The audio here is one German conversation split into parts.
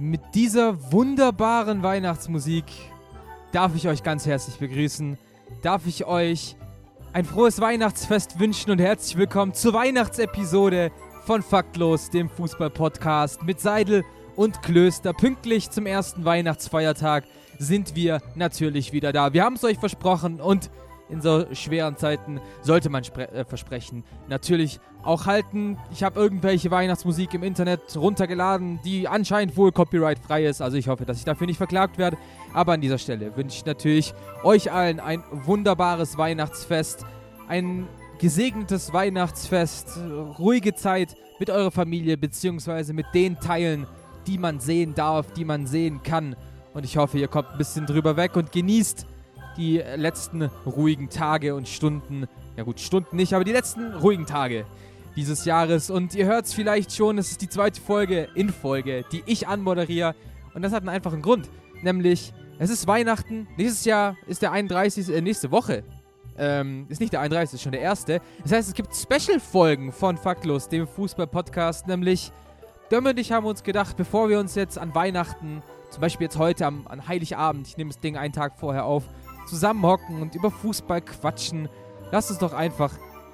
Mit dieser wunderbaren Weihnachtsmusik darf ich euch ganz herzlich begrüßen. Darf ich euch ein frohes Weihnachtsfest wünschen und herzlich willkommen zur Weihnachtsepisode von Faktlos, dem Fußball-Podcast mit Seidel und Klöster. Pünktlich zum ersten Weihnachtsfeiertag sind wir natürlich wieder da. Wir haben es euch versprochen und in so schweren Zeiten sollte man äh, versprechen. Natürlich auch halten. Ich habe irgendwelche Weihnachtsmusik im Internet runtergeladen, die anscheinend wohl copyright-frei ist. Also ich hoffe, dass ich dafür nicht verklagt werde. Aber an dieser Stelle wünsche ich natürlich euch allen ein wunderbares Weihnachtsfest. Ein gesegnetes Weihnachtsfest. Ruhige Zeit mit eurer Familie beziehungsweise mit den Teilen, die man sehen darf, die man sehen kann. Und ich hoffe, ihr kommt ein bisschen drüber weg und genießt die letzten ruhigen Tage und Stunden, ja gut, Stunden nicht, aber die letzten ruhigen Tage dieses Jahres. Und ihr hört es vielleicht schon, es ist die zweite Folge in Folge, die ich anmoderiere. Und das hat einen einfachen Grund, nämlich es ist Weihnachten. Nächstes Jahr ist der 31. Äh, nächste Woche. Ähm, ist nicht der 31. ist schon der erste. Das heißt, es gibt Special-Folgen von Faktlos, dem Fußball-Podcast. Nämlich, Dömme und ich haben uns gedacht, bevor wir uns jetzt an Weihnachten, zum Beispiel jetzt heute am, an Heiligabend, ich nehme das Ding einen Tag vorher auf, zusammenhocken und über Fußball quatschen. Lasst uns doch einfach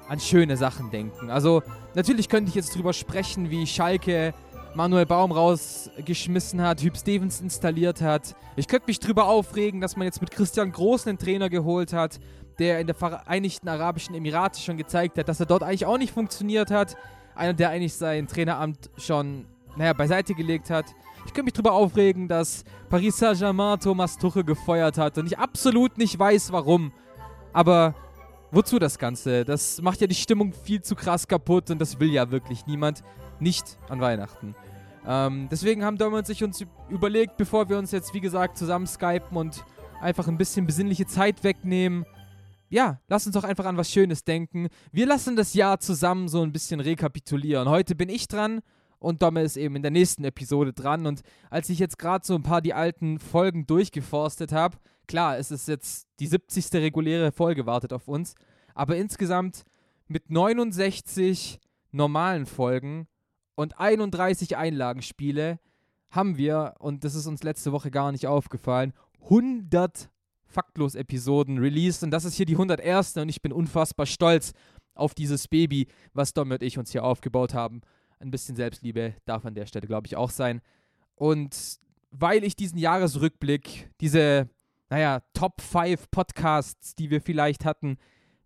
an schöne Sachen denken. Also, natürlich könnte ich jetzt drüber sprechen, wie Schalke Manuel Baum rausgeschmissen hat, Hüb Stevens installiert hat. Ich könnte mich drüber aufregen, dass man jetzt mit Christian Groß einen Trainer geholt hat, der in der Vereinigten Arabischen Emirate schon gezeigt hat, dass er dort eigentlich auch nicht funktioniert hat. Einer, der eigentlich sein Traineramt schon, naja, beiseite gelegt hat. Ich könnte mich drüber aufregen, dass Paris Saint-Germain Thomas Tuchel gefeuert hat und ich absolut nicht weiß, warum. Aber wozu das Ganze? Das macht ja die Stimmung viel zu krass kaputt und das will ja wirklich niemand. Nicht an Weihnachten. Ähm, deswegen haben Dom und sich uns überlegt, bevor wir uns jetzt, wie gesagt, zusammen skypen und einfach ein bisschen besinnliche Zeit wegnehmen. Ja, lass uns doch einfach an was Schönes denken. Wir lassen das Jahr zusammen so ein bisschen rekapitulieren. Heute bin ich dran und Domme ist eben in der nächsten Episode dran. Und als ich jetzt gerade so ein paar die alten Folgen durchgeforstet habe, klar, es ist jetzt die 70. reguläre Folge wartet auf uns, aber insgesamt mit 69 normalen Folgen und 31 Einlagenspiele haben wir, und das ist uns letzte Woche gar nicht aufgefallen, 100 Faktlos-Episoden released. Und das ist hier die 101. Und ich bin unfassbar stolz auf dieses Baby, was Dom und ich uns hier aufgebaut haben ein bisschen Selbstliebe darf an der Stelle, glaube ich, auch sein. Und weil ich diesen Jahresrückblick, diese, naja, Top 5 Podcasts, die wir vielleicht hatten,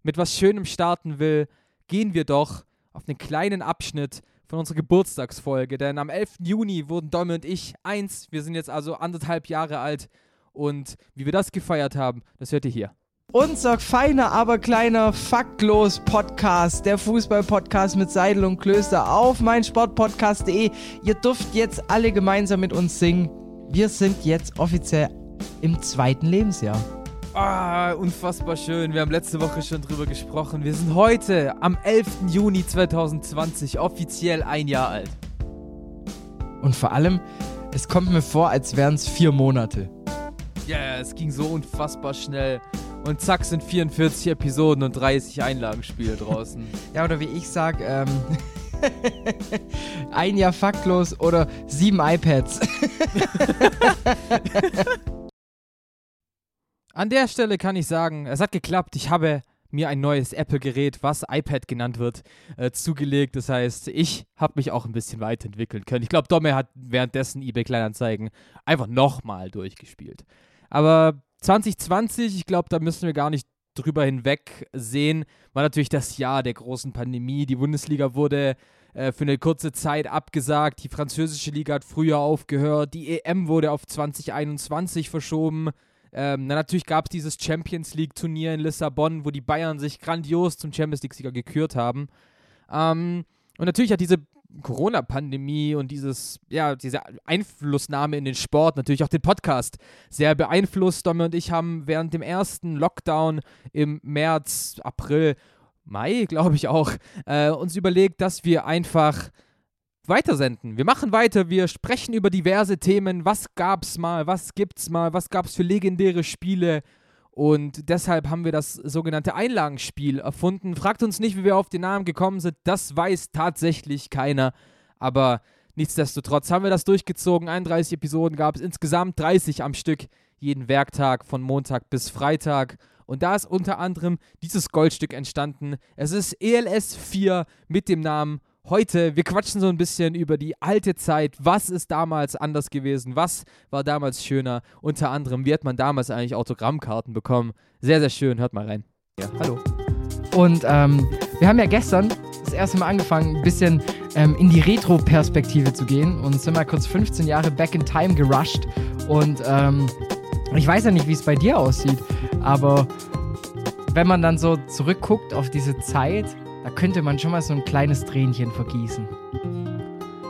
mit was Schönem starten will, gehen wir doch auf einen kleinen Abschnitt von unserer Geburtstagsfolge. Denn am 11. Juni wurden Domme und ich eins. Wir sind jetzt also anderthalb Jahre alt. Und wie wir das gefeiert haben, das hört ihr hier. Unser feiner, aber kleiner Faktlos Podcast, der Fußball-Podcast mit Seidel und Klöster auf meinsportpodcast.de. Ihr dürft jetzt alle gemeinsam mit uns singen. Wir sind jetzt offiziell im zweiten Lebensjahr. Ah, unfassbar schön. Wir haben letzte Woche schon drüber gesprochen. Wir sind heute am 11. Juni 2020 offiziell ein Jahr alt. Und vor allem, es kommt mir vor, als wären es vier Monate. Ja, yeah, es ging so unfassbar schnell. Und zack sind 44 Episoden und 30 Einlagenspiele draußen. ja, oder wie ich sag, ähm, ein Jahr faktlos oder sieben iPads. An der Stelle kann ich sagen, es hat geklappt. Ich habe mir ein neues Apple-Gerät, was iPad genannt wird, äh, zugelegt. Das heißt, ich habe mich auch ein bisschen weiterentwickeln können. Ich glaube, Domme hat währenddessen eBay Kleinanzeigen einfach nochmal durchgespielt. Aber 2020, ich glaube, da müssen wir gar nicht drüber hinweg sehen, war natürlich das Jahr der großen Pandemie. Die Bundesliga wurde äh, für eine kurze Zeit abgesagt. Die französische Liga hat früher aufgehört. Die EM wurde auf 2021 verschoben. Ähm, dann natürlich gab es dieses Champions League-Turnier in Lissabon, wo die Bayern sich grandios zum Champions League-Sieger gekürt haben. Ähm, und natürlich hat diese Corona-Pandemie und dieses, ja, diese Einflussnahme in den Sport, natürlich auch den Podcast sehr beeinflusst. Domme und ich haben während dem ersten Lockdown im März, April, Mai, glaube ich auch, äh, uns überlegt, dass wir einfach weitersenden. Wir machen weiter, wir sprechen über diverse Themen. Was gab's mal, was gibt's mal, was gab's für legendäre Spiele? Und deshalb haben wir das sogenannte Einlagenspiel erfunden. Fragt uns nicht, wie wir auf den Namen gekommen sind. Das weiß tatsächlich keiner. Aber nichtsdestotrotz haben wir das durchgezogen. 31 Episoden gab es insgesamt 30 am Stück, jeden Werktag von Montag bis Freitag. Und da ist unter anderem dieses Goldstück entstanden. Es ist ELS 4 mit dem Namen heute, wir quatschen so ein bisschen über die alte Zeit. Was ist damals anders gewesen? Was war damals schöner? Unter anderem, wie hat man damals eigentlich Autogrammkarten bekommen? Sehr, sehr schön. Hört mal rein. Ja, hallo. Und ähm, wir haben ja gestern das erste Mal angefangen, ein bisschen ähm, in die Retro-Perspektive zu gehen und sind mal kurz 15 Jahre back in time gerusht. Und ähm, ich weiß ja nicht, wie es bei dir aussieht, aber wenn man dann so zurückguckt auf diese Zeit, da könnte man schon mal so ein kleines Tränchen vergießen.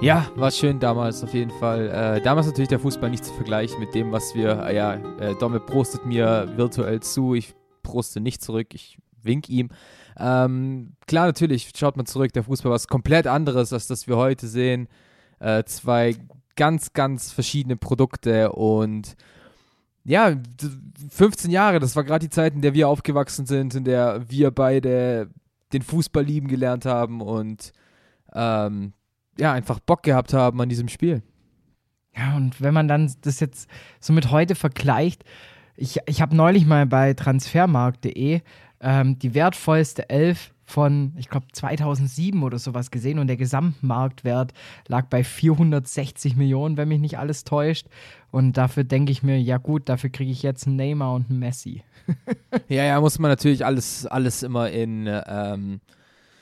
Ja, war schön damals auf jeden Fall. Äh, damals natürlich der Fußball nicht zu vergleichen mit dem, was wir, äh, ja, äh, Domme prostet mir virtuell zu, ich proste nicht zurück, ich wink ihm. Ähm, klar, natürlich schaut man zurück, der Fußball war was komplett anderes, als das wir heute sehen. Äh, zwei ganz, ganz verschiedene Produkte und ja, 15 Jahre, das war gerade die Zeit, in der wir aufgewachsen sind, in der wir beide den Fußball lieben gelernt haben und ähm, ja, einfach Bock gehabt haben an diesem Spiel. Ja, und wenn man dann das jetzt so mit heute vergleicht, ich, ich habe neulich mal bei transfermarkt.de ähm, die wertvollste Elf von, ich glaube, 2007 oder sowas gesehen und der Gesamtmarktwert lag bei 460 Millionen, wenn mich nicht alles täuscht. Und dafür denke ich mir, ja gut, dafür kriege ich jetzt einen Neymar und einen Messi. ja, ja, muss man natürlich alles, alles immer in ähm,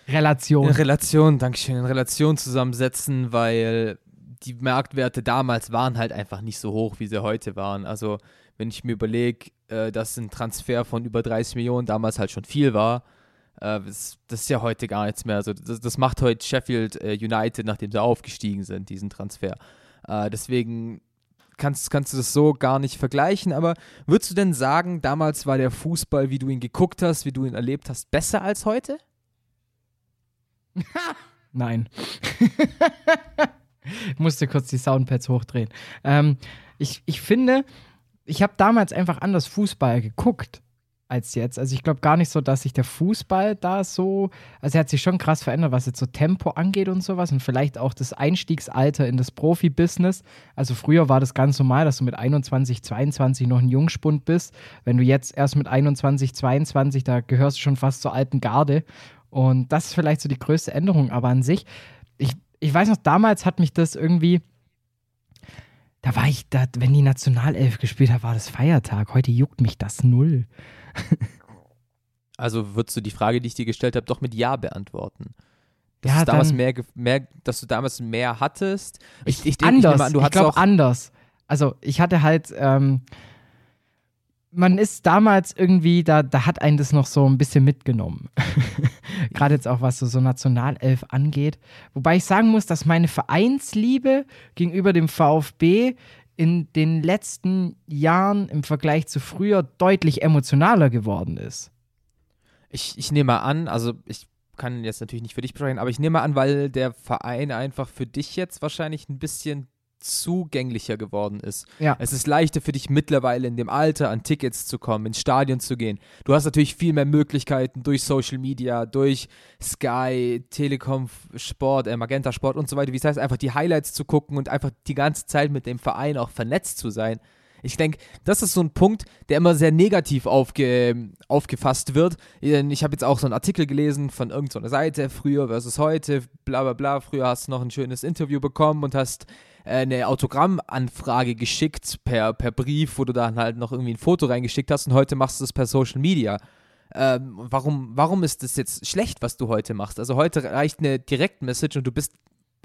Relation. In Relation, Dankeschön, in Relation zusammensetzen, weil die Marktwerte damals waren halt einfach nicht so hoch, wie sie heute waren. Also, wenn ich mir überlege, äh, dass ein Transfer von über 30 Millionen damals halt schon viel war, äh, das, das, ist ja heute gar nichts mehr. Also, das, das macht heute Sheffield äh, United, nachdem sie aufgestiegen sind, diesen Transfer. Äh, deswegen kannst, kannst du das so gar nicht vergleichen, aber würdest du denn sagen, damals war der Fußball, wie du ihn geguckt hast, wie du ihn erlebt hast, besser als heute? Nein. ich musste kurz die Soundpads hochdrehen. Ähm, ich, ich finde, ich habe damals einfach anders Fußball geguckt als jetzt. Also ich glaube gar nicht so, dass sich der Fußball da so, also er hat sich schon krass verändert, was jetzt so Tempo angeht und sowas und vielleicht auch das Einstiegsalter in das Profibusiness. Also früher war das ganz normal, dass du mit 21, 22 noch ein Jungspund bist. Wenn du jetzt erst mit 21, 22, da gehörst du schon fast zur alten Garde. Und das ist vielleicht so die größte Änderung, aber an sich, ich, ich weiß noch, damals hat mich das irgendwie, da war ich, da, wenn die Nationalelf gespielt hat, war das Feiertag. Heute juckt mich das null. Also würdest du die Frage, die ich dir gestellt habe, doch mit Ja beantworten? Dass, ja, du damals mehr, mehr, dass du damals mehr hattest? Ich, ich, denk, anders, ich, an, du ich glaube anders. Also ich hatte halt, ähm, man ist damals irgendwie, da, da hat einen das noch so ein bisschen mitgenommen. Gerade jetzt auch, was so, so Nationalelf angeht. Wobei ich sagen muss, dass meine Vereinsliebe gegenüber dem VfB in den letzten Jahren im Vergleich zu früher deutlich emotionaler geworden ist. Ich, ich nehme an, also ich kann jetzt natürlich nicht für dich sprechen, aber ich nehme an, weil der Verein einfach für dich jetzt wahrscheinlich ein bisschen zugänglicher geworden ist. Ja. Es ist leichter für dich mittlerweile in dem Alter an Tickets zu kommen, ins Stadion zu gehen. Du hast natürlich viel mehr Möglichkeiten durch Social Media, durch Sky, Telekom Sport, äh, Magenta Sport und so weiter. Wie es heißt, einfach die Highlights zu gucken und einfach die ganze Zeit mit dem Verein auch vernetzt zu sein. Ich denke, das ist so ein Punkt, der immer sehr negativ aufge, aufgefasst wird. Ich habe jetzt auch so einen Artikel gelesen von irgendeiner Seite, früher versus heute, bla bla bla. Früher hast du noch ein schönes Interview bekommen und hast äh, eine Autogrammanfrage geschickt per, per Brief, wo du dann halt noch irgendwie ein Foto reingeschickt hast und heute machst du es per Social Media. Ähm, warum, warum ist das jetzt schlecht, was du heute machst? Also heute reicht eine Direktmessage und du bist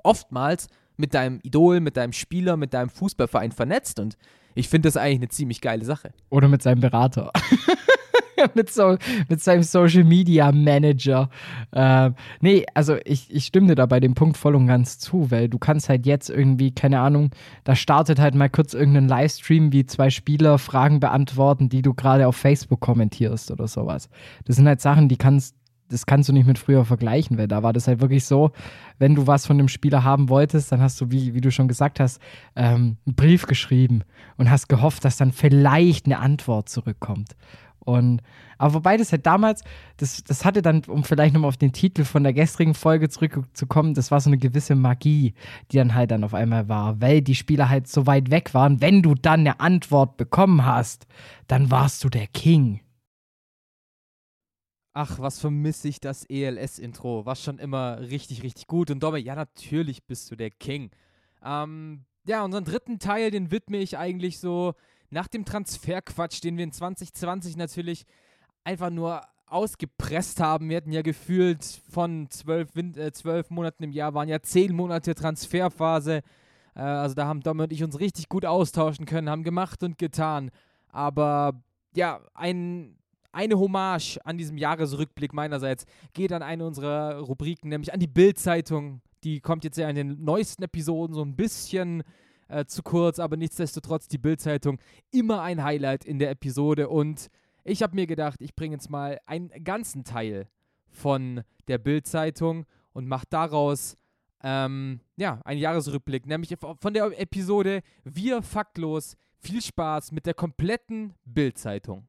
oftmals mit deinem Idol, mit deinem Spieler, mit deinem Fußballverein vernetzt und Ich finde das eigentlich eine ziemlich geile Sache. Oder mit seinem Berater. mit, so, mit seinem Social Media Manager. Äh, nee, also ich, ich stimme dir da bei dem Punkt voll und ganz zu, weil du kannst halt jetzt irgendwie, keine Ahnung, da startet halt mal kurz irgendein Livestream, wie zwei Spieler Fragen beantworten, die du gerade auf Facebook kommentierst oder sowas. Das sind halt Sachen, die kannst das kannst du nicht mit früher vergleichen, weil da war das halt wirklich so, wenn du was von dem Spieler haben wolltest, dann hast du, wie, wie du schon gesagt hast, ähm, einen Brief geschrieben und hast gehofft, dass dann vielleicht eine Antwort zurückkommt. Und, aber wobei das halt damals, das, das hatte dann, um vielleicht nochmal auf den Titel von der gestrigen Folge zurückzukommen, das war so eine gewisse Magie, die dann halt dann auf einmal war, weil die Spieler halt so weit weg waren. Wenn du dann eine Antwort bekommen hast, dann warst du der King. Ach, was vermisse ich das ELS-Intro. War schon immer richtig, richtig gut. Und Domme, ja, natürlich bist du der King. Ähm, ja, unseren dritten Teil, den widme ich eigentlich so nach dem Transferquatsch, den wir in 2020 natürlich einfach nur ausgepresst haben. Wir hatten ja gefühlt von zwölf, äh, zwölf Monaten im Jahr, waren ja zehn Monate Transferphase. Äh, also da haben Dom und ich uns richtig gut austauschen können, haben gemacht und getan. Aber ja, ein, eine Hommage an diesem Jahresrückblick meinerseits geht an eine unserer Rubriken, nämlich an die Bild-Zeitung. Die kommt jetzt ja in den neuesten Episoden so ein bisschen äh, zu kurz, aber nichtsdestotrotz die Bildzeitung immer ein Highlight in der Episode und ich habe mir gedacht, ich bringe jetzt mal einen ganzen Teil von der Bildzeitung und mache daraus ähm, ja, einen Jahresrückblick, nämlich von der Episode Wir faktlos. Viel Spaß mit der kompletten Bildzeitung.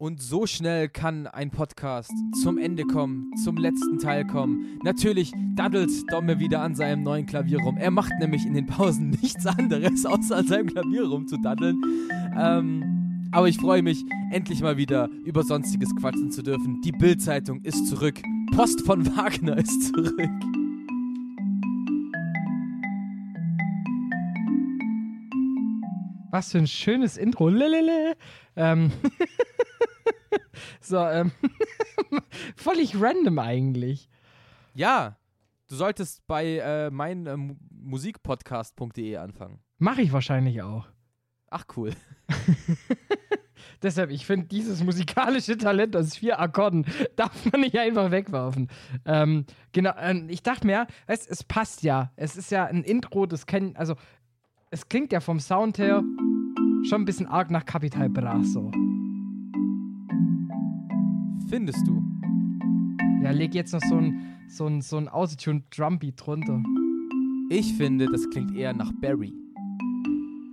Und so schnell kann ein Podcast zum Ende kommen, zum letzten Teil kommen. Natürlich daddelt Domme wieder an seinem neuen Klavier rum. Er macht nämlich in den Pausen nichts anderes, außer an seinem Klavier rumzudaddeln. Ähm, aber ich freue mich, endlich mal wieder über Sonstiges quatschen zu dürfen. Die Bild-Zeitung ist zurück. Post von Wagner ist zurück. Was für ein schönes Intro. Lelele. Ähm. so, ähm. Völlig random eigentlich. Ja, du solltest bei äh, meinmusikpodcast.de anfangen. Mache ich wahrscheinlich auch. Ach, cool. Deshalb, ich finde, dieses musikalische Talent aus vier Akkorden darf man nicht einfach wegwerfen. Ähm, genau, äh, ich dachte mir, weißt, es passt ja. Es ist ja ein Intro, das kennen, also es klingt ja vom Sound her schon ein bisschen arg nach Capital Bra so. Findest du? Ja, leg jetzt noch so ein, so ein, so ein Autotune Drumbeat drunter. Ich finde, das klingt eher nach Barry.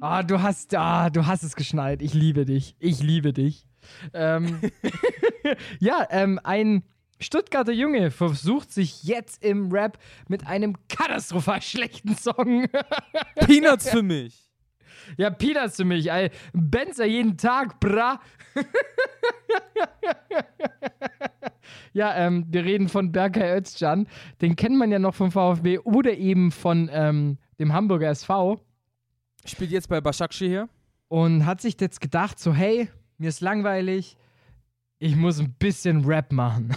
Ah, du hast, ah, du hast es geschnallt. Ich liebe dich. Ich liebe dich. Ähm, ja, ähm, ein Stuttgarter Junge versucht sich jetzt im Rap mit einem katastrophal schlechten Song. Peanuts für mich. Ja, Peanuts für mich, ey. Benzer jeden Tag, bra. ja, ähm, wir reden von Berkay Özcan. Den kennt man ja noch vom VfB oder eben von ähm, dem Hamburger SV. Spielt jetzt bei Başakşehir hier. Und hat sich jetzt gedacht, so, hey, mir ist langweilig, ich muss ein bisschen Rap machen.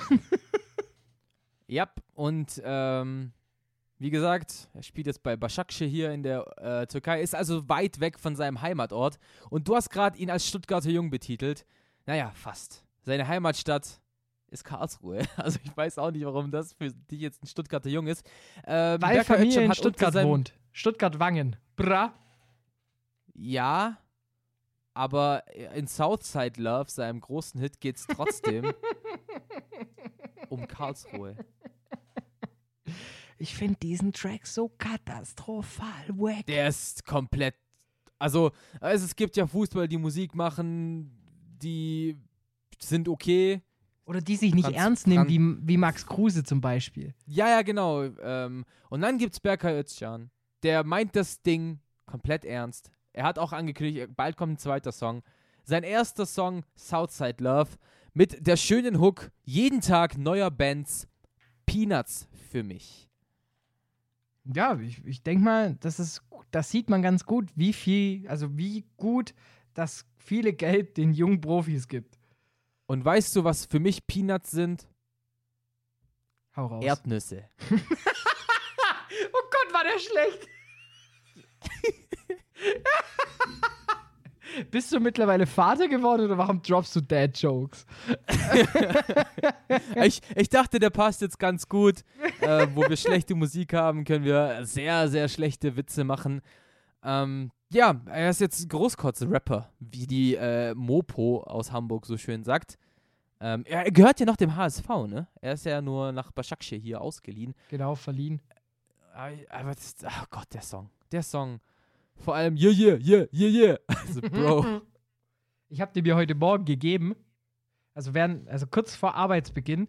ja, und ähm, wie gesagt, er spielt jetzt bei Başakşehir hier in der äh, Türkei, ist also weit weg von seinem Heimatort. Und du hast gerade ihn als Stuttgarter Jung betitelt. Naja, fast. Seine Heimatstadt ist Karlsruhe. Also ich weiß auch nicht, warum das für dich jetzt ein Stuttgarter Jung ist. Ähm, Weil Familie in Stuttgart wohnt. Stuttgart-Wangen. Bra. Ja, aber in Southside Love, seinem großen Hit, geht es trotzdem um Karlsruhe. Ich finde diesen Track so katastrophal wack. Der ist komplett. Also, also, es gibt ja Fußball, die Musik machen, die sind okay. Oder die sich nicht Franz, ernst nehmen, wie, wie Max Kruse zum Beispiel. Ja, ja, genau. Ähm, und dann gibt es Berkay Özcan. Der meint das Ding komplett ernst. Er hat auch angekündigt, bald kommt ein zweiter Song. Sein erster Song, Southside Love, mit der schönen Hook, jeden Tag neuer Bands, Peanuts für mich ja, ich, ich denke mal, das ist, das sieht man ganz gut, wie viel, also wie gut das viele Geld den jungen Profis gibt. Und weißt du, was für mich Peanuts sind? Hau raus. Erdnüsse. oh Gott, war der schlecht. Bist du mittlerweile Vater geworden oder warum droppst du Dad-Jokes? ich, ich dachte, der passt jetzt ganz gut. äh, wo wir schlechte Musik haben, können wir sehr, sehr schlechte Witze machen. Ähm, ja, er ist jetzt Großkotze-Rapper, wie die äh, Mopo aus Hamburg so schön sagt. Ähm, er gehört ja noch dem HSV, ne? Er ist ja nur nach Başakşehir hier ausgeliehen. Genau, verliehen. Aber das, oh Gott, der Song. Der Song. Vor allem, yeah, yeah, yeah, yeah, yeah. Also, Bro. Ich habe dir mir heute Morgen gegeben, also während, also kurz vor Arbeitsbeginn,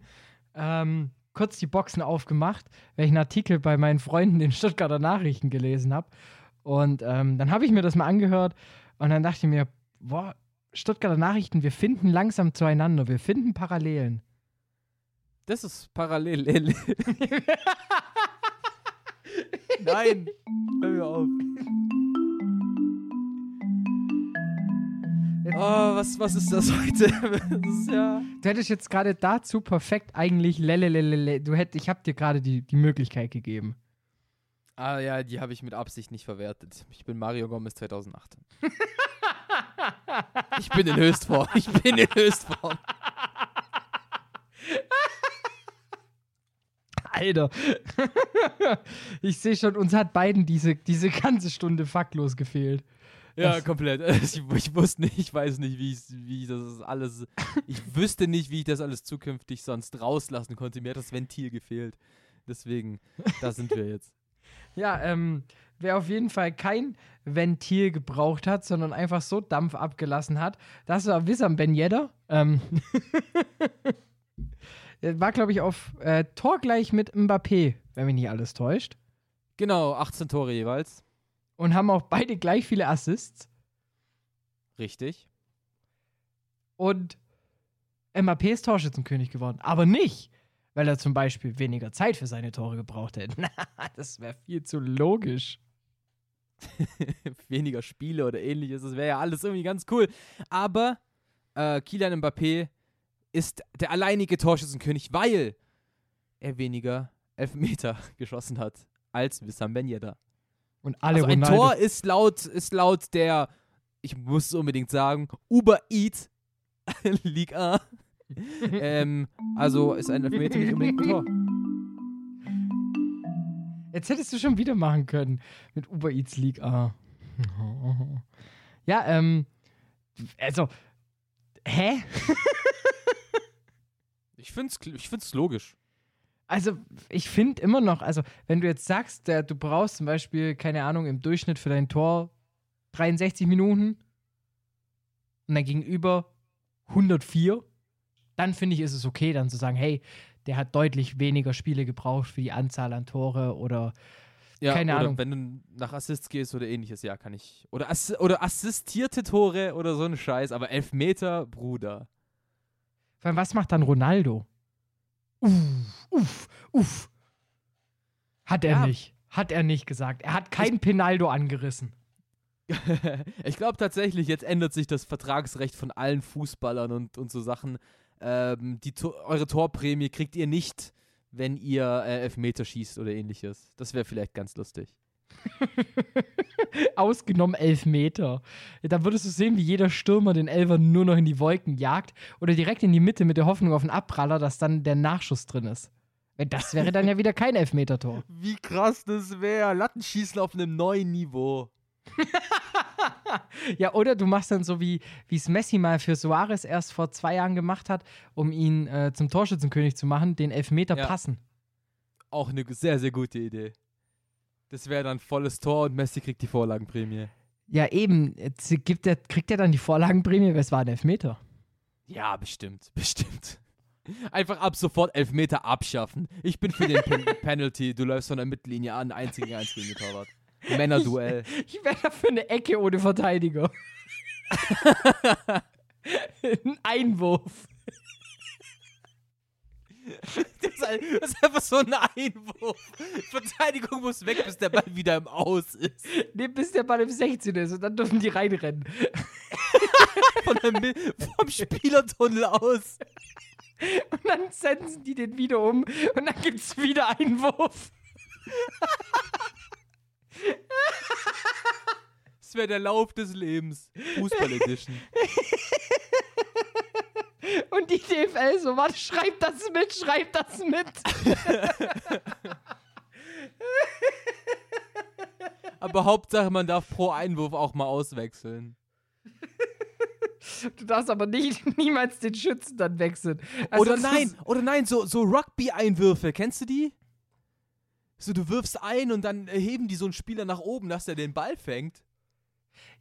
ähm, kurz die Boxen aufgemacht, einen Artikel bei meinen Freunden in Stuttgarter Nachrichten gelesen habe. Und ähm, dann habe ich mir das mal angehört und dann dachte ich mir, boah, Stuttgarter Nachrichten, wir finden langsam zueinander, wir finden Parallelen. Das ist parallel. Nein, hör mir auf. Oh, was, was ist das heute? Das ist ja du hättest jetzt gerade dazu perfekt eigentlich lelelelele. Du hätt, ich habe dir gerade die, die Möglichkeit gegeben. Ah ja, die habe ich mit Absicht nicht verwertet. Ich bin Mario Gomez 2018. ich bin in Höchstform. Ich bin in Höchstform. Alter. ich sehe schon, uns hat beiden diese, diese ganze Stunde faktlos gefehlt. Ja, komplett. Ich, ich, wusste nicht, ich weiß nicht, wie, wie ich das alles. Ich wüsste nicht, wie ich das alles zukünftig sonst rauslassen konnte. Mir hat das Ventil gefehlt. Deswegen, da sind wir jetzt. Ja, ähm, wer auf jeden Fall kein Ventil gebraucht hat, sondern einfach so Dampf abgelassen hat, das war Wissam Ben Yedder. Ähm war, glaube ich, auf äh, Tor gleich mit Mbappé, wenn mich nicht alles täuscht. Genau, 18 Tore jeweils. Und haben auch beide gleich viele Assists. Richtig. Und Mbappé ist Torschützenkönig geworden. Aber nicht, weil er zum Beispiel weniger Zeit für seine Tore gebraucht hätte. das wäre viel zu logisch. weniger Spiele oder ähnliches, das wäre ja alles irgendwie ganz cool. Aber äh, Kylian Mbappé ist der alleinige Torschützenkönig, weil er weniger Elfmeter geschossen hat als Wissam Ben Yedder. Und alle also ein Tor ist laut, ist laut der, ich muss es unbedingt sagen, Uber Eat League A. ähm, also ist ein Elfmeter nicht unbedingt ein Tor. Jetzt hättest du schon wieder machen können mit Uber Eats League A. ja, ähm, also, hä? Ich finde es ich find's logisch. Also, ich finde immer noch, also, wenn du jetzt sagst, der, du brauchst zum Beispiel, keine Ahnung, im Durchschnitt für dein Tor 63 Minuten und dein Gegenüber 104, dann finde ich, ist es okay, dann zu sagen, hey, der hat deutlich weniger Spiele gebraucht für die Anzahl an Tore oder ja, keine oder Ahnung. wenn du nach Assists gehst oder ähnliches, ja, kann ich. Oder, ass oder assistierte Tore oder so ein Scheiß, aber Elfmeter, Bruder. Vor allem, was macht dann Ronaldo? Uff, uff, uff. Hat er ja. nicht. Hat er nicht gesagt. Er hat kein ich Penaldo angerissen. ich glaube tatsächlich, jetzt ändert sich das Vertragsrecht von allen Fußballern und, und so Sachen. Ähm, die eure Torprämie kriegt ihr nicht, wenn ihr äh, Elfmeter schießt oder ähnliches. Das wäre vielleicht ganz lustig. Ausgenommen elf Meter. Da würdest du sehen, wie jeder Stürmer den Elfer nur noch in die Wolken jagt oder direkt in die Mitte mit der Hoffnung auf einen Abpraller, dass dann der Nachschuss drin ist. Das wäre dann ja wieder kein Elfmeter-Tor. Wie krass das wäre. Lattenschießen auf einem neuen Niveau. ja, oder du machst dann so, wie es Messi mal für Suarez erst vor zwei Jahren gemacht hat, um ihn äh, zum Torschützenkönig zu machen, den Elfmeter ja. passen. Auch eine sehr, sehr gute Idee. Das wäre dann volles Tor und Messi kriegt die Vorlagenprämie. Ja, eben. Gibt der, kriegt er dann die Vorlagenprämie? weil Es war ein Elfmeter. Ja, bestimmt. Bestimmt. Einfach ab sofort Elfmeter abschaffen. Ich bin für den Pen Penalty. Du läufst von der Mittellinie an, einzigen eins gegen Torwart. Männerduell. Ich, ich wäre dafür eine Ecke ohne Verteidiger. ein Einwurf. Das ist, ein, das ist, einfach so ein Einwurf. Verteidigung muss weg, bis der Ball wieder im Aus ist. Nee, bis der Ball im 16 ist und dann dürfen die reinrennen. Von der, vom Spielertunnel aus. Und dann senden die den wieder um und dann gibt es wieder Einwurf. Das wäre der Lauf des Lebens. Fußball Edition. Und die DFL so, warte, schreib das mit, schreib das mit. Aber Hauptsache, man darf pro Einwurf auch mal auswechseln. Du darfst aber nicht, niemals den Schützen dann wechseln. Also oder nein, oder nein, so, so Rugby-Einwürfe, kennst du die? So, du wirfst ein und dann heben die so einen Spieler nach oben, dass er den Ball fängt.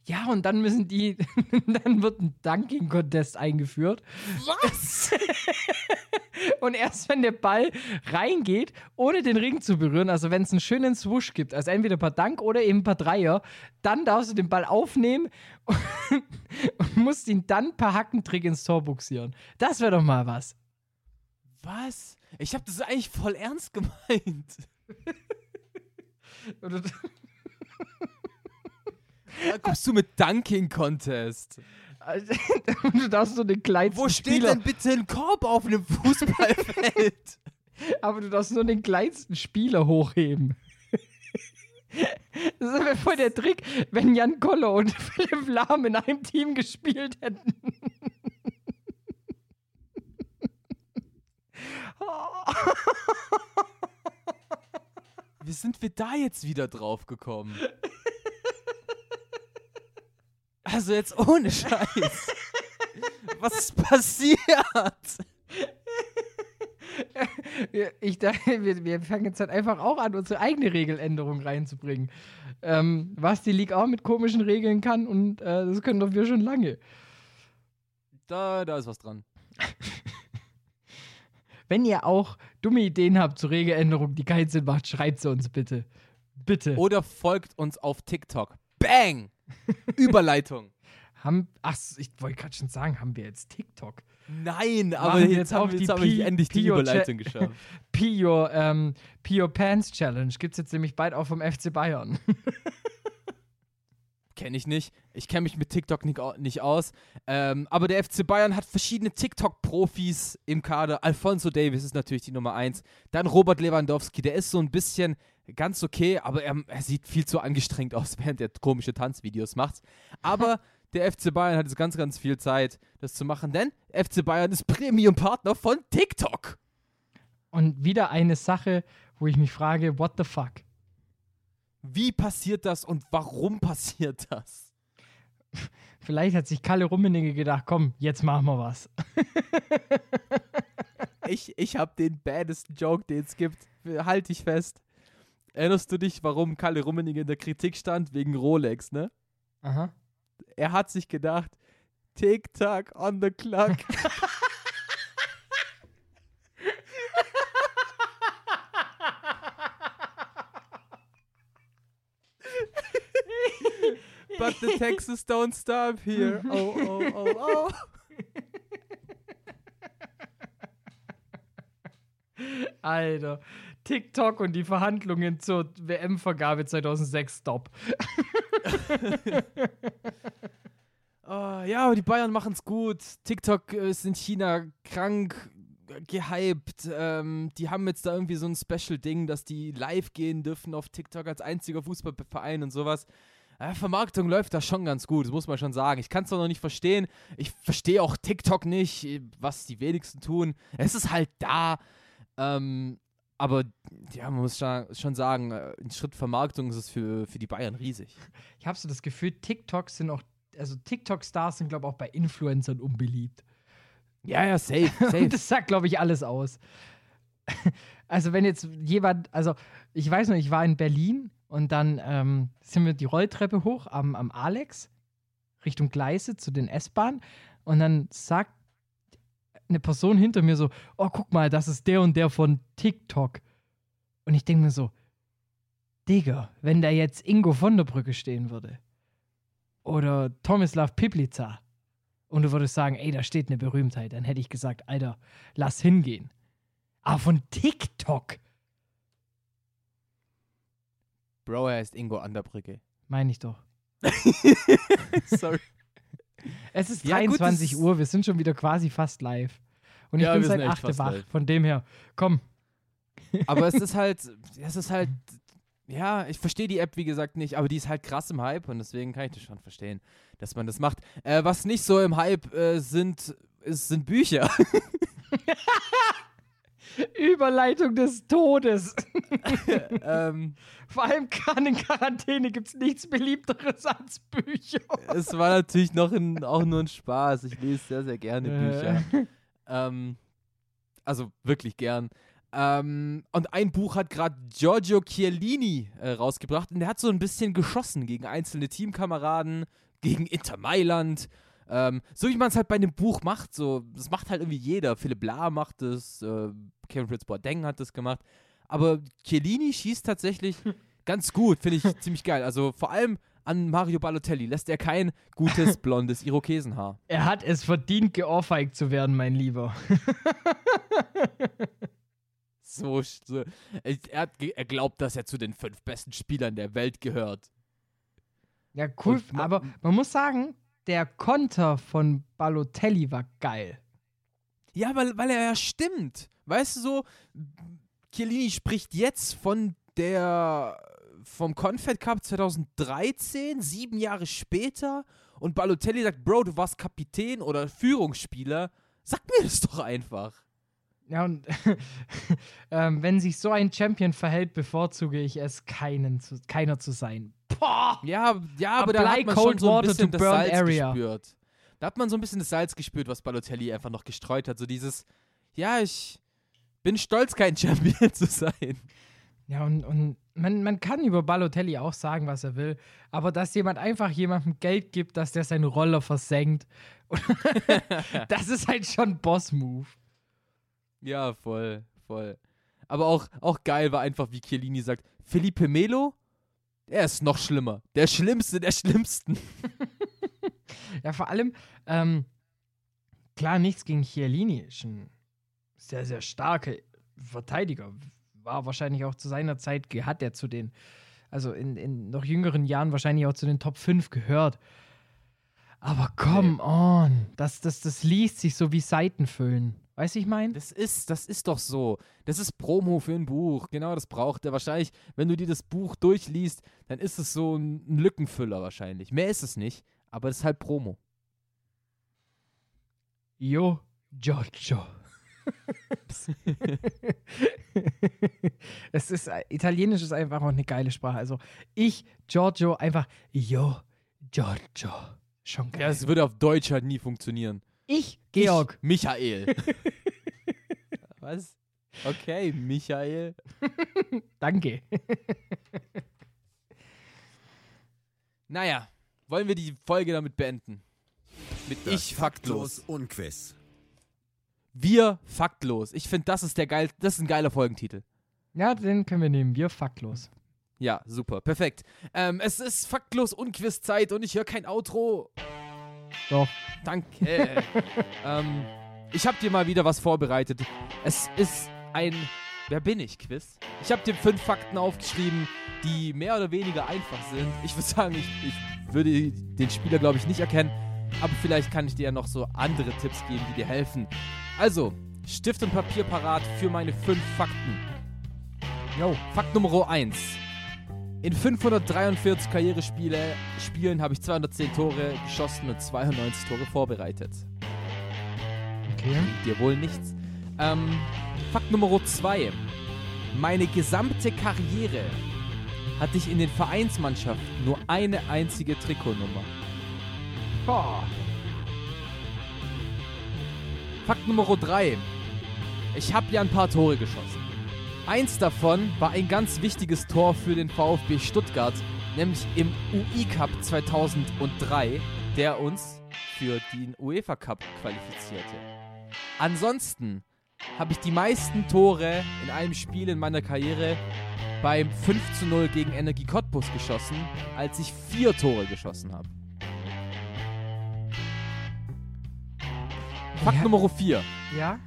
Ja, und dann müssen die, dann wird ein Dunking-Contest eingeführt. Was? Und erst wenn der Ball reingeht, ohne den Ring zu berühren, also wenn es einen schönen Swoosh gibt, also entweder per Dank oder eben per Dreier, dann darfst du den Ball aufnehmen und, und musst ihn dann per Hackentrick ins Tor buxieren. Das wäre doch mal was. Was? Ich hab das eigentlich voll ernst gemeint. Da kommst du mit Dunking-Contest. Also, du darfst nur den kleinsten Wo steht Spieler, denn bitte ein Korb auf einem Fußballfeld? aber du darfst nur den kleinsten Spieler hochheben. Das wäre voll der Trick, wenn Jan Koller und Philipp Lahm in einem Team gespielt hätten. Wie sind wir da jetzt wieder drauf gekommen? Also jetzt ohne Scheiß. Was ist passiert? Ich dachte, wir, wir fangen jetzt halt einfach auch an, unsere eigene Regeländerung reinzubringen. Ähm, was die League auch mit komischen Regeln kann und äh, das können doch wir schon lange. Da, da ist was dran. Wenn ihr auch dumme Ideen habt zur Regeländerung, die keinen Sinn macht, schreibt sie uns bitte. Bitte. Oder folgt uns auf TikTok. Bang! Überleitung. Haben, ach, ich wollte gerade schon sagen, haben wir jetzt TikTok? Nein, aber jetzt, jetzt haben wir, jetzt habe ich endlich die Überleitung geschafft. Pio, ähm, Pio Pants Challenge gibt es jetzt nämlich bald auch vom FC Bayern. Kenne ich nicht. Ich kenne mich mit TikTok nicht, au- nicht aus. Ähm, aber der FC Bayern hat verschiedene TikTok-Profis im Kader. Alfonso Davis ist natürlich die Nummer eins. Dann Robert Lewandowski. Der ist so ein bisschen ganz okay, aber er, er sieht viel zu angestrengt aus, während er komische Tanzvideos macht. Aber der FC Bayern hat jetzt ganz, ganz viel Zeit, das zu machen, denn FC Bayern ist Premium-Partner von TikTok. Und wieder eine Sache, wo ich mich frage, what the fuck? Wie passiert das und warum passiert das? Vielleicht hat sich Kalle Rummenigge gedacht, komm, jetzt machen wir was. Ich, ich habe den baddesten Joke, den es gibt. Halt dich fest. Erinnerst du dich, warum Kalle Rummenigge in der Kritik stand? Wegen Rolex, ne? Aha. Er hat sich gedacht, Tick-Tack on the clock. But the Texas don't stop here. Oh, oh, oh, oh. Alter, TikTok und die Verhandlungen zur WM-Vergabe 2006, stop. Oh, ja, aber die Bayern machen es gut. TikTok äh, ist in China krank äh, gehypt. Ähm, die haben jetzt da irgendwie so ein Special-Ding, dass die live gehen dürfen auf TikTok als einziger Fußballverein und sowas. Äh, Vermarktung läuft da schon ganz gut, das muss man schon sagen. Ich kann es doch noch nicht verstehen. Ich verstehe auch TikTok nicht, was die wenigsten tun. Es ist halt da. Ähm, aber ja, man muss schon sagen, äh, ein Schritt Vermarktung ist es für, für die Bayern riesig. Ich habe so das Gefühl, TikToks sind auch, also TikTok-Stars sind, glaube ich, auch bei Influencern unbeliebt. Ja, ja, safe, safe. Das sagt, glaube ich, alles aus. Also, wenn jetzt jemand, also ich weiß noch, ich war in Berlin und dann ähm, sind wir die Rolltreppe hoch am, am Alex Richtung Gleise zu den S-Bahnen und dann sagt eine Person hinter mir so: Oh, guck mal, das ist der und der von TikTok. Und ich denke mir so: Digga, wenn da jetzt Ingo von der Brücke stehen würde oder Tomislav Piplica und du würdest sagen, ey, da steht eine Berühmtheit, dann hätte ich gesagt, Alter, lass hingehen. Aber von TikTok, Bro, er heißt Ingo Anderbrücke. meine ich doch. Sorry. Es ist Ja, gut, 23 das- Uhr, wir sind schon wieder quasi fast live. Und ich Ja, bin seit sind echt 8 fast wach. live. Von dem her, komm. Aber es ist halt, es ist halt Ja, ich verstehe die App, wie gesagt, nicht, aber die ist halt krass im Hype und deswegen kann ich das schon verstehen, dass man das macht. Äh, was nicht so im Hype äh, sind, ist, sind Bücher. Überleitung des Todes. ähm, Vor allem kann in Quarantäne gibt es nichts beliebteres als Bücher. es war natürlich noch ein, auch nur ein Spaß. Ich lese sehr, sehr gerne Bücher. Ähm, also wirklich gern. Ähm, und ein Buch hat gerade Giorgio Chiellini äh, rausgebracht und der hat so ein bisschen geschossen gegen einzelne Teamkameraden, gegen Inter Mailand. Ähm, so wie man es halt bei einem Buch macht, so, das macht halt irgendwie jeder. Philipp Lahr macht es, äh, Kevin Fritz Boateng hat das gemacht. Aber Chiellini schießt tatsächlich ganz gut, finde ich ziemlich geil. Also vor allem an Mario Balotelli lässt er kein gutes blondes Irokesenhaar. Er hat es verdient, geohrfeigt zu werden, mein Lieber. So, so er, hat, er glaubt, dass er zu den fünf besten Spielern der Welt gehört. Ja, cool. Und aber man muss sagen, der Konter von Balotelli war geil. Ja, weil, weil er ja stimmt. Weißt du so, Chiellini spricht jetzt von der vom Confed Cup 2013, sieben Jahre später, und Balotelli sagt, Bro, du warst Kapitän oder Führungsspieler. Sag mir das doch einfach. Ja, und ähm, wenn sich so ein Champion verhält, bevorzuge ich es, keinen zu, keiner zu sein. Boah! Ja, ja, aber da hat man schon cold so ein water bisschen das Salz area. gespürt. Da hat man so ein bisschen das Salz gespürt, was Balotelli einfach noch gestreut hat. So dieses, ja, ich bin stolz, kein Champion zu sein. Ja, und, und man, man kann über Balotelli auch sagen, was er will, aber dass jemand einfach jemandem Geld gibt, dass der seinen Roller versenkt, das ist halt schon Boss-Move. Ja, voll, voll. Aber auch, auch geil war einfach, wie Chiellini sagt, Felipe Melo, er ist noch schlimmer. Der Schlimmste der Schlimmsten. Ja, vor allem, ähm, klar, nichts gegen Chiellini, ist ein sehr, sehr starker Verteidiger. War wahrscheinlich auch zu seiner Zeit, hat er zu den, also in, in noch jüngeren Jahren wahrscheinlich auch zu den Top 5 gehört. Aber come on, das, das, das liest sich so wie Seiten füllen. Weißt du, ich meine? Das ist, das ist doch so. Das ist Promo für ein Buch. Genau das braucht er. Wahrscheinlich, wenn du dir das Buch durchliest, dann ist es so ein, Lückenfüller wahrscheinlich. Mehr ist es nicht, aber es ist halt Promo. Yo, Giorgio. es ist, Italienisch ist einfach auch eine geile Sprache. Also ich, Giorgio, einfach Yo, Giorgio. Schon geil. Ja, es würde auf Deutsch halt nie funktionieren. Ich, Georg. Ich, Michael. Was? Okay, Michael. Danke. Naja, wollen wir die Folge damit beenden? Mit Ich faktlos. und Quiz. Wir faktlos. Ich finde, das ist der geil, das ist ein geiler Folgentitel. Ja, den können wir nehmen. Wir faktlos. Ja, super, perfekt. Ähm, es ist faktlos und Quizzeit und ich höre kein Outro. Doch. Danke. ähm, ich habe dir mal wieder was vorbereitet. Es ist ein Wer bin ich Quiz. Ich habe dir fünf Fakten aufgeschrieben, die mehr oder weniger einfach sind. Ich würde sagen, ich, ich würde den Spieler, glaube ich, nicht erkennen. Aber vielleicht kann ich dir ja noch so andere Tipps geben, die dir helfen. Also, Stift und Papier parat für meine fünf Fakten. Jo. Fakt Nummer 1. In 543 Karrierespiele Spielen habe ich 210 Tore geschossen und 92 Tore vorbereitet. Okay. Bringt dir wohl nichts. Ähm, Fakt Nummer 2. Meine gesamte Karriere hatte ich in den Vereinsmannschaften nur eine einzige Trikotnummer. Boah. Fakt Nummer 3. Ich habe ja ein paar Tore geschossen. Eins davon war ein ganz wichtiges Tor für den VfB Stuttgart, nämlich im UI-Cup 2003, der uns für den UEFA Cup qualifizierte. Ansonsten habe ich die meisten Tore in einem Spiel in meiner Karriere beim 5 zu 0 gegen Energie Cottbus geschossen, als ich vier Tore geschossen habe. Fakt Ja. Nummer 4. Ja?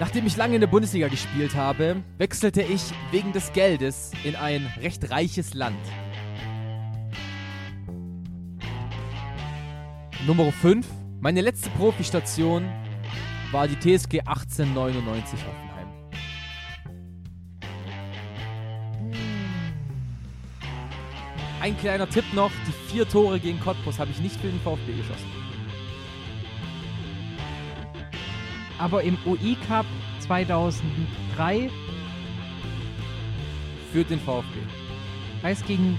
Nachdem ich lange in der Bundesliga gespielt habe, wechselte ich wegen des Geldes in ein recht reiches Land. Nummer 5. Meine letzte Profistation war die TSG 1899 Hoffenheim. ein kleiner Tipp noch: Die vier Tore gegen Cottbus habe ich nicht für den VfB geschossen. Aber im UI Cup 2003 Für den VfB. heißt gegen.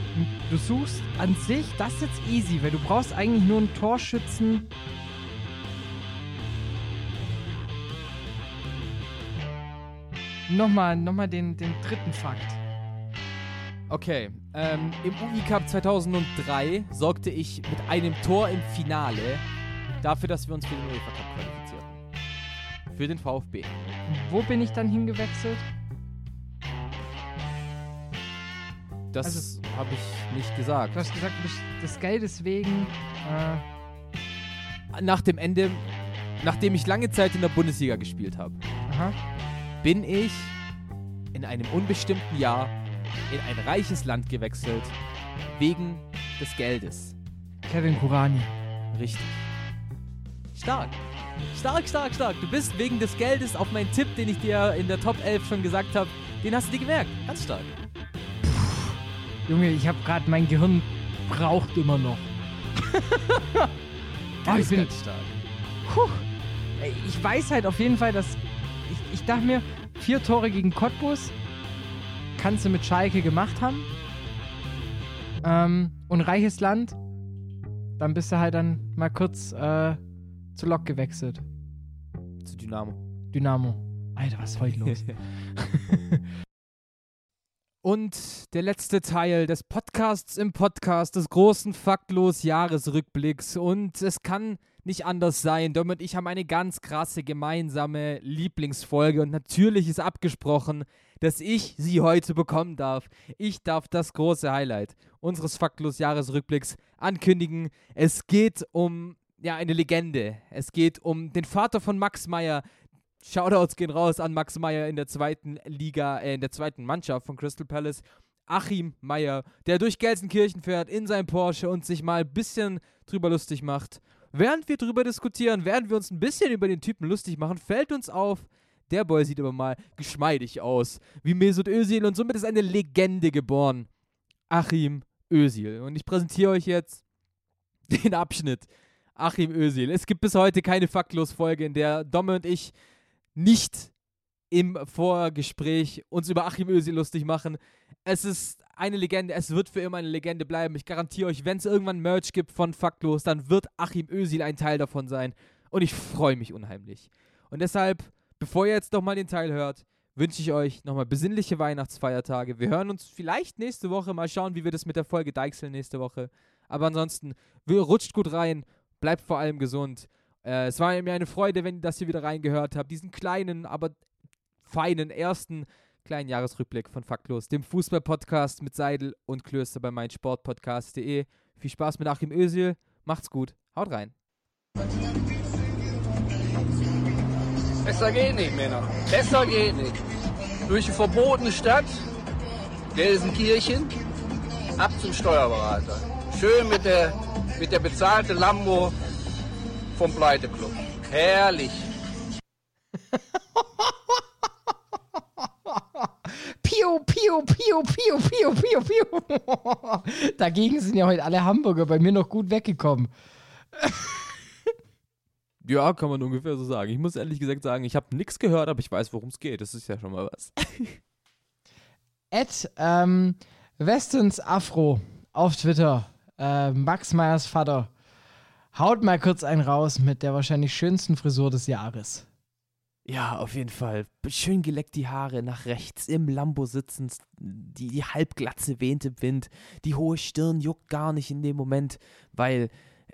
Du suchst an sich, das ist jetzt easy, weil du brauchst eigentlich nur einen Torschützen. Nochmal, nochmal den, den dritten Fakt. Okay, ähm, im UI Cup 2003 sorgte ich mit einem Tor im Finale dafür, dass wir uns für den UEFA Cup qualifizierten. Für den VfB. Wo bin ich dann hingewechselt? Das Also- habe ich nicht gesagt. Du hast gesagt, du bist des Geldes wegen. Äh, Nach dem Ende, nachdem ich lange Zeit in der Bundesliga gespielt habe, bin ich in einem unbestimmten Jahr in ein reiches Land gewechselt, wegen des Geldes. Kevin Kurani. Richtig. Stark. Stark, stark, stark. Du bist wegen des Geldes auf meinen Tipp, den ich dir in der Top 11 schon gesagt habe, den hast du dir gemerkt. Ganz stark. Junge, ich habe gerade mein Gehirn braucht immer noch. Oh, ich bin, ganz stark. puh, ich weiß halt auf jeden Fall, dass ich, ich dachte mir, vier Tore gegen Cottbus kannst du mit Schalke gemacht haben. Ähm, und reiches Land, dann bist du halt dann mal kurz äh, zu Lok gewechselt. Zu Dynamo. Dynamo. Alter, was ist heute los? Und der letzte Teil des Podcasts im Podcast, des großen faktlos Jahresrückblicks. Und es kann nicht anders sein. Dom und ich haben eine ganz krasse gemeinsame Lieblingsfolge. Und natürlich ist abgesprochen, dass ich sie heute bekommen darf. Ich darf das große Highlight unseres faktlos Jahresrückblicks ankündigen. Es geht um ja, eine Legende. Es geht um den Vater von Max Meyer, Shoutouts gehen raus an Max Meyer in der zweiten Liga, äh, in der zweiten Mannschaft von Crystal Palace. Achim Meyer, der durch Gelsenkirchen fährt in sein Porsche und sich mal ein bisschen drüber lustig macht. Während wir drüber diskutieren, während wir uns ein bisschen über den Typen lustig machen, fällt uns auf, der Boy sieht aber mal geschmeidig aus, wie Mesut Özil und somit ist eine Legende geboren. Achim Özil. Und ich präsentiere euch jetzt den Abschnitt Achim Özil. Es gibt bis heute keine Faktlos-Folge, in der Domme und ich nicht im Vorgespräch uns über Achim Özil lustig machen. Es ist eine Legende, es wird für immer eine Legende bleiben. Ich garantiere euch, wenn es irgendwann Merch gibt von Faktlos, dann wird Achim Özil ein Teil davon sein. Und ich freue mich unheimlich. Und deshalb, bevor ihr jetzt nochmal den Teil hört, wünsche ich euch nochmal besinnliche Weihnachtsfeiertage. Wir hören uns vielleicht nächste Woche, mal schauen, wie wir das mit der Folge deichseln nächste Woche. Aber ansonsten, rutscht gut rein, bleibt vor allem gesund. Äh, es war mir eine Freude, wenn ihr das hier wieder reingehört habt. Diesen kleinen, aber feinen ersten kleinen Jahresrückblick von Faktlos, dem Fußball-Podcast mit Seidel und Klöster bei meinsportpodcast.de. Viel Spaß mit Achim Özil. Macht's gut. Haut rein. Besser geht nicht, Männer. Besser geht nicht. Durch die verbotene Stadt, Gelsenkirchen, ab zum Steuerberater. Schön mit der, mit der bezahlten Lambo vom Pleiteclub. Herrlich. Piu, piu, piu, piu, piu, piu, piu. Dagegen sind ja heute alle Hamburger bei mir noch gut weggekommen. Ja, kann man ungefähr so sagen. Ich muss ehrlich gesagt sagen, ich habe nichts gehört, aber ich weiß, worum es geht. Das ist ja schon mal was. Ed ähm, Westens Afro auf Twitter. Äh, Max Meyers Vater. Haut mal kurz einen raus mit der wahrscheinlich schönsten Frisur des Jahres. Ja, auf jeden Fall. Schön geleckt die Haare nach rechts, im Lambo sitzend, die, die Halbglatze wehnt im Wind, die hohe Stirn juckt gar nicht in dem Moment, weil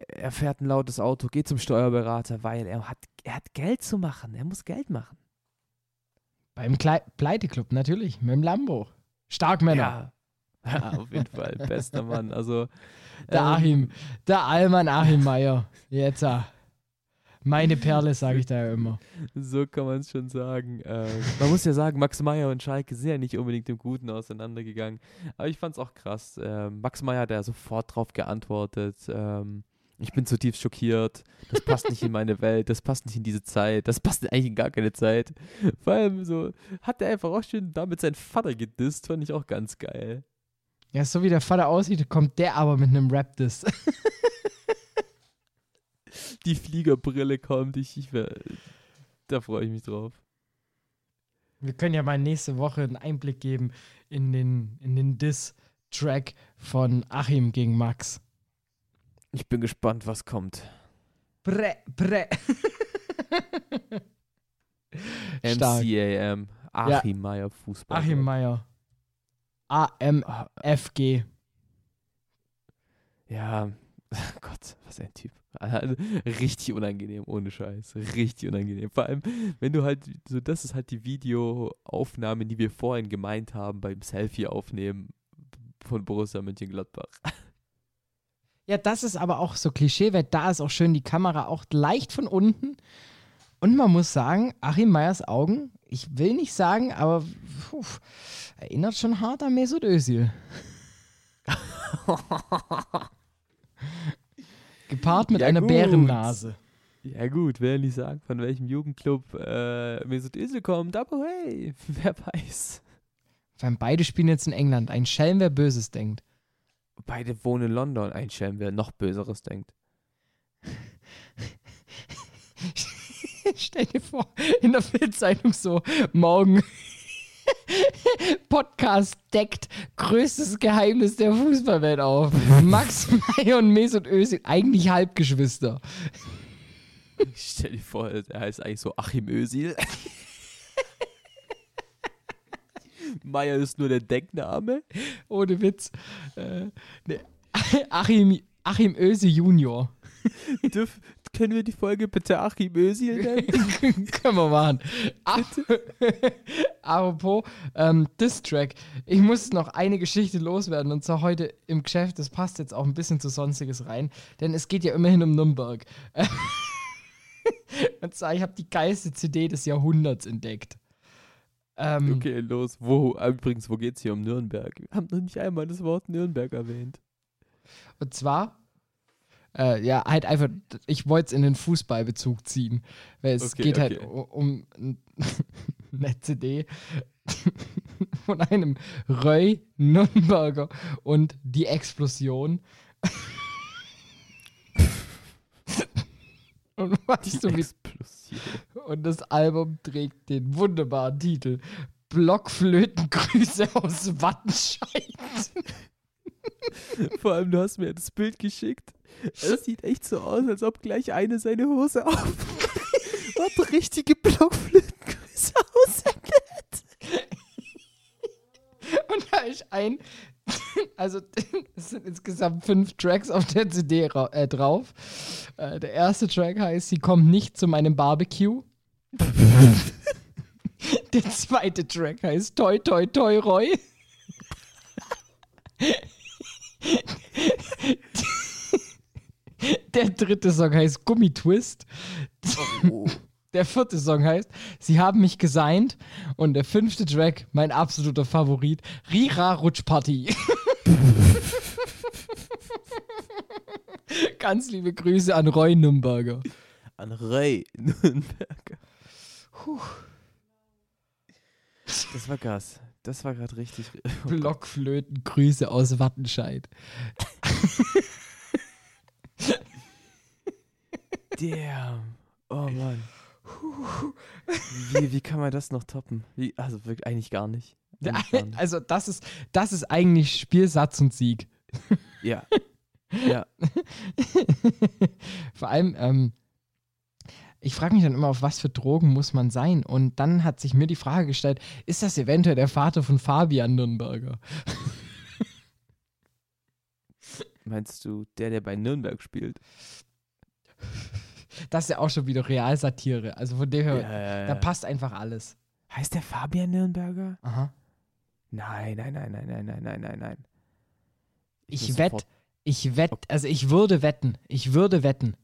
er fährt ein lautes Auto, geht zum Steuerberater, weil er hat, er hat Geld zu machen, er muss Geld machen. Beim Klei Pleiteclub natürlich, mit dem Lambo. Stark, Männer. Ja. Ja, auf jeden Fall, bester Mann. Also, Der ähm, Achim, der Allmann Achim Meyer. Jetzt, ah. meine Perle, sage ich da ja immer. So kann man es schon sagen. Ähm, man muss ja sagen, Max Meyer und Schalke sind ja nicht unbedingt im Guten auseinandergegangen. Aber ich fand es auch krass. Ähm, Max Meyer hat ja sofort drauf geantwortet. Ähm, ich bin zutiefst schockiert. Das passt nicht in meine Welt. Das passt nicht in diese Zeit. Das passt eigentlich in gar keine Zeit. Vor allem so hat er einfach auch schön damit seinen Vater gedisst. Fand ich auch ganz geil. Ja, so wie der Vater aussieht, kommt der aber mit einem Rap-Diss. Die Fliegerbrille kommt, ich, ich wär, da freue ich mich drauf. Wir können ja mal nächste Woche einen Einblick geben in den, in den Diss-Track von Achim gegen Max. Ich bin gespannt, was kommt. Bre, bre. MCAM, Achim Meyer Fußball. Achim Meyer. AMFG. Ja, Gott, was ein Typ. Also, richtig unangenehm, ohne Scheiß. Richtig unangenehm. Vor allem, wenn du halt, so das ist halt die Videoaufnahme, die wir vorhin gemeint haben beim Selfie aufnehmen von Borussia Mönchengladbach. Ja, das ist aber auch so Klischee, weil da ist auch schön die Kamera auch leicht von unten. Und man muss sagen, Achim Meyers Augen, ich will nicht sagen, aber puh, erinnert schon hart an Mesut Özil. Gepaart mit Ja, einer gut. Bärennase. Ja gut, wer nicht sagen, von welchem Jugendclub äh, Mesut Özil kommt, aber hey, wer weiß. Vor allem beide spielen jetzt in England. Ein Schelm, wer Böses denkt. Beide wohnen in London. Ein Schelm, wer noch Böseres denkt. Stell dir vor, in der Bildzeitung so, morgen Podcast deckt größtes Geheimnis der Fußballwelt auf. Max Meyer und Mesut Özil, eigentlich Halbgeschwister. Stell dir vor, er heißt eigentlich so Achim Özil. Meier ist nur der Deckname. Ohne Witz. Äh, ne, Achim, Achim Özil Junior. Dürf, können wir die Folge bitte Achim Özil nennen? Können wir machen. Ap Apropos ähm, Diss-Track. Ich muss noch eine Geschichte loswerden und zwar heute im Geschäft. Das passt jetzt auch ein bisschen zu Sonstiges rein, denn es geht ja immerhin um Nürnberg. und zwar, ich habe die geilste CD des Jahrhunderts entdeckt. Ähm, Okay, los. Wo, ah, übrigens, wo geht's hier um Nürnberg? Wir haben noch nicht einmal das Wort Nürnberg erwähnt. Und zwar, äh, ja, halt einfach, ich wollte es in den Fußballbezug ziehen, weil es Okay, geht halt okay. u- um eine CD von einem Röy Nürnberger und die Explosion. und weißt du, Explosion. und das Album trägt den wunderbaren Titel Blockflötengrüße aus Wattenscheid. Vor allem, du hast mir das Bild geschickt. Es sieht echt so aus, als ob gleich eine seine Hose auf und richtige Blockflötengrüße aussendet. Und da ist ein, also es sind insgesamt fünf Tracks auf der CD äh, drauf. Äh, der erste Track heißt Sie kommt nicht zu meinem Barbecue. der zweite Track heißt Toi Toi Toi Roy. Der dritte Song heißt Gummitwist. Der vierte Song heißt Sie haben mich gesigned. Und der fünfte Track, mein absoluter Favorit, Rira Rutschparty. Ganz liebe Grüße an Roy Nürnberger. An Ray Nürnberger. Das war Gas. Das war gerade richtig. Blockflöten, Grüße aus Wattenscheid. Damn. Oh Mann. Wie, wie kann man das noch toppen? Wie, also wirklich eigentlich gar nicht. Eigentlich gar nicht. Also, das ist, das ist eigentlich Spielsatz und Sieg. Ja. Ja. Vor allem, ähm, ich frage mich dann immer, auf was für Drogen muss man sein? Und dann hat sich mir die Frage gestellt, ist das eventuell der Vater von Fabian Nürnberger? Meinst du, der, der bei Nürnberg spielt? Das ist ja auch schon wieder Realsatire. Also von dem her, ja, da passt einfach alles. Heißt der Fabian Nürnberger? Aha. Nein, nein, nein, nein, nein, nein, nein, nein, nein. Ich muss wett, sofort- ich wett, also ich würde wetten. Ich würde wetten.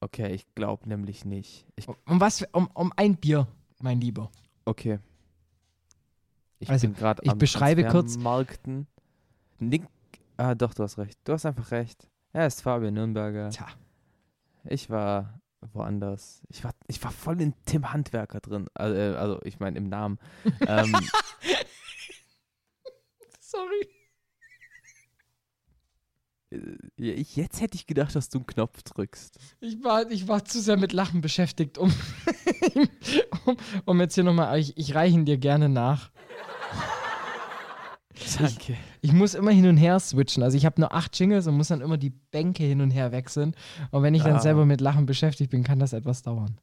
Okay, ich glaube nämlich nicht. Ich, Um was? Um, um ein Bier, mein Lieber. okay. Ich Also, bin gerade ich am beschreibe kurz- Markten. Nick. Ah, doch, du hast recht. Du hast einfach recht. Er ist Fabian Nürnberger. Tja. Ich war woanders. Ich war, ich war voll in Tim Handwerker drin. Also, äh, also ich meine im Namen. ähm, Sorry. Ich, jetzt hätte ich gedacht, dass du einen Knopf drückst. Ich war, ich war zu sehr mit Lachen beschäftigt, um, um, um jetzt hier nochmal, ich, ich reiche ihn dir gerne nach. Danke. Ich muss immer hin und her switchen. Also ich habe nur acht Jingles und muss dann immer die Bänke hin und her wechseln. Und wenn ich dann Ah. selber mit Lachen beschäftigt bin, kann das etwas dauern.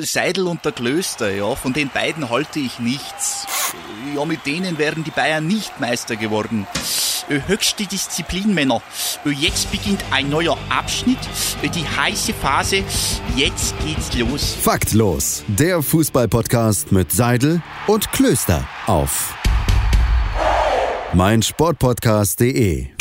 Seidel und der Klöster, ja, von den beiden halte ich nichts. Ja, mit denen wären die Bayern nicht Meister geworden. Äh, Höchste Disziplin, Männer. Äh, Jetzt beginnt ein neuer Abschnitt, äh, die heiße Phase. Jetzt geht's los. Faktlos, der Fußballpodcast mit Seidel und Klöster auf meinsportpodcast.de.